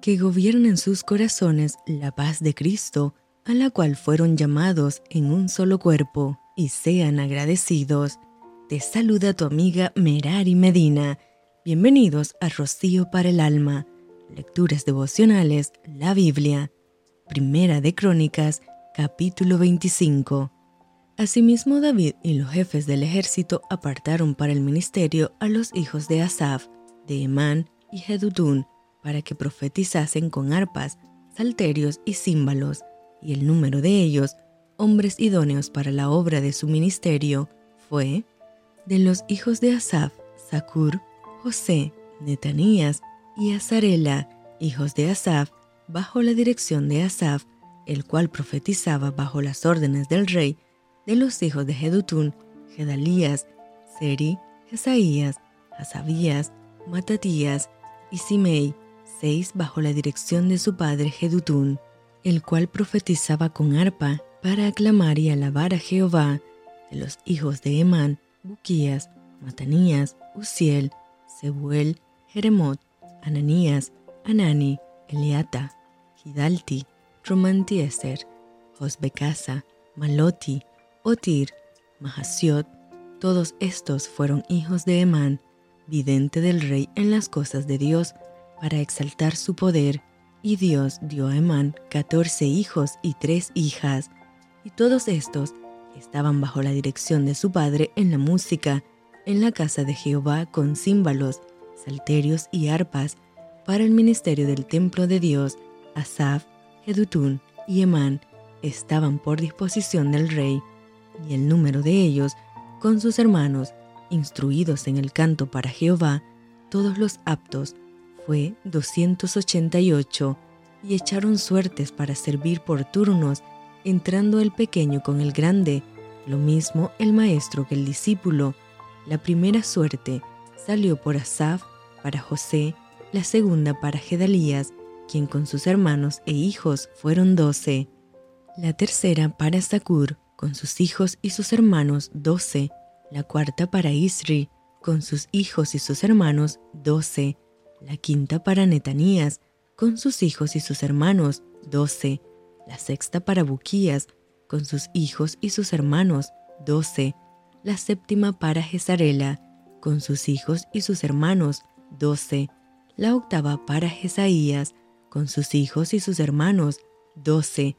que gobierna en sus corazones la paz de Cristo, a la cual fueron llamados en un solo cuerpo, y sean agradecidos. Te saluda tu amiga Merari Medina. Bienvenidos a Rocío para el Alma, Lecturas Devocionales, la Biblia. Primera de Crónicas, capítulo 25. Asimismo David y los jefes del ejército apartaron para el ministerio a los hijos de Asaf, de Emán y Jedutún, para que profetizasen con arpas, salterios y címbalos, y el número de ellos, hombres idóneos para la obra de su ministerio, fue de los hijos de Asaf, Sakur, José, Netanías y Azarela, hijos de Asaf, bajo la dirección de Asaf, el cual profetizaba bajo las órdenes del rey, de los hijos de Jedutún, Gedalías, Seri, Jesaías, Hasabías, Matatías y Simei, seis bajo la dirección de su padre Jedutún, el cual profetizaba con arpa para aclamar y alabar a Jehová, de los hijos de Emán, Buquías, Matanías, Uziel, Sebuel, Jeremot, Ananías, Anani, Eliata, Hidalti, Romantieser, Josbecasa, Maloti, Otir, Mahasiot, todos estos fueron hijos de Emán, vidente del rey en las cosas de Dios, para exaltar su poder, y Dios dio a Emán catorce hijos y tres hijas, y todos estos estaban bajo la dirección de su padre en la música, en la casa de Jehová con címbalos, salterios y arpas, para el ministerio del templo de Dios, Asaf, Jedutún y Emán estaban por disposición del rey, y el número de ellos, con sus hermanos, instruidos en el canto para Jehová, todos los aptos, fue 288, y echaron suertes para servir por turnos, entrando el pequeño con el grande, lo mismo el maestro que el discípulo. La primera suerte salió por Asaf, para José, la segunda para Gedalías, quien con sus hermanos e hijos fueron doce. La tercera para Sakur, con sus hijos y sus hermanos doce. La cuarta para Isri, con sus hijos y sus hermanos doce la quinta para Netanías, con sus hijos y sus hermanos, doce, la sexta para Buquías, con sus hijos y sus hermanos, doce, la séptima para Jezarela, con sus hijos y sus hermanos, doce, la octava para Jesaías, con sus hijos y sus hermanos, doce,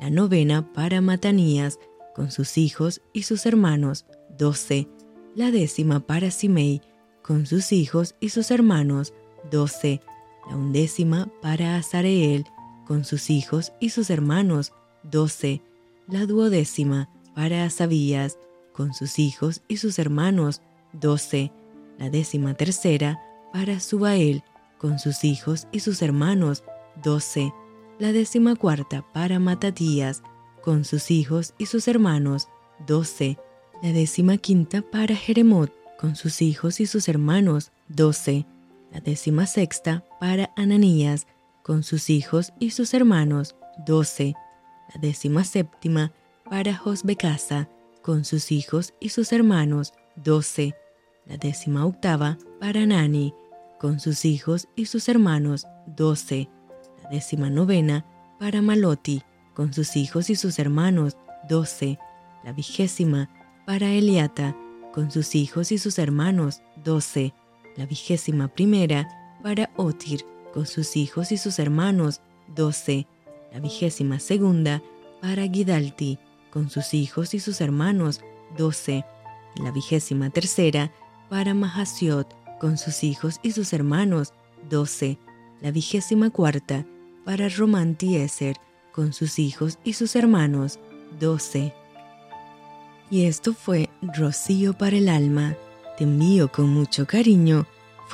la novena para Matanías, con sus hijos y sus hermanos, doce, la décima para Simei, con sus hijos y sus hermanos, 12. La undécima para Azareel con sus hijos y sus hermanos, 12. La duodécima para Asabías con sus hijos y sus hermanos, 12. La décima tercera para Subael con sus hijos y sus hermanos, 12. La décima cuarta para Matatías con sus hijos y sus hermanos, 12. La décima quinta para Jeremot con sus hijos y sus hermanos, 12 la décima sexta para Ananías con sus hijos y sus hermanos, doce. La décima séptima para Josbecasa con sus hijos y sus hermanos, doce. La décima octava para Nani con sus hijos y sus hermanos, doce. La décima novena para Maloti con sus hijos y sus hermanos, doce. La vigésima para Eliata con sus hijos y sus hermanos, doce la vigésima primera para Otir con sus hijos y sus hermanos, doce. La vigésima segunda para Gidalti con sus hijos y sus hermanos, doce. La vigésima tercera para Mahasiot con sus hijos y sus hermanos, doce. La vigésima cuarta para Romantieser con sus hijos y sus hermanos, doce. Y esto fue Rocío para el alma te envío con mucho cariño,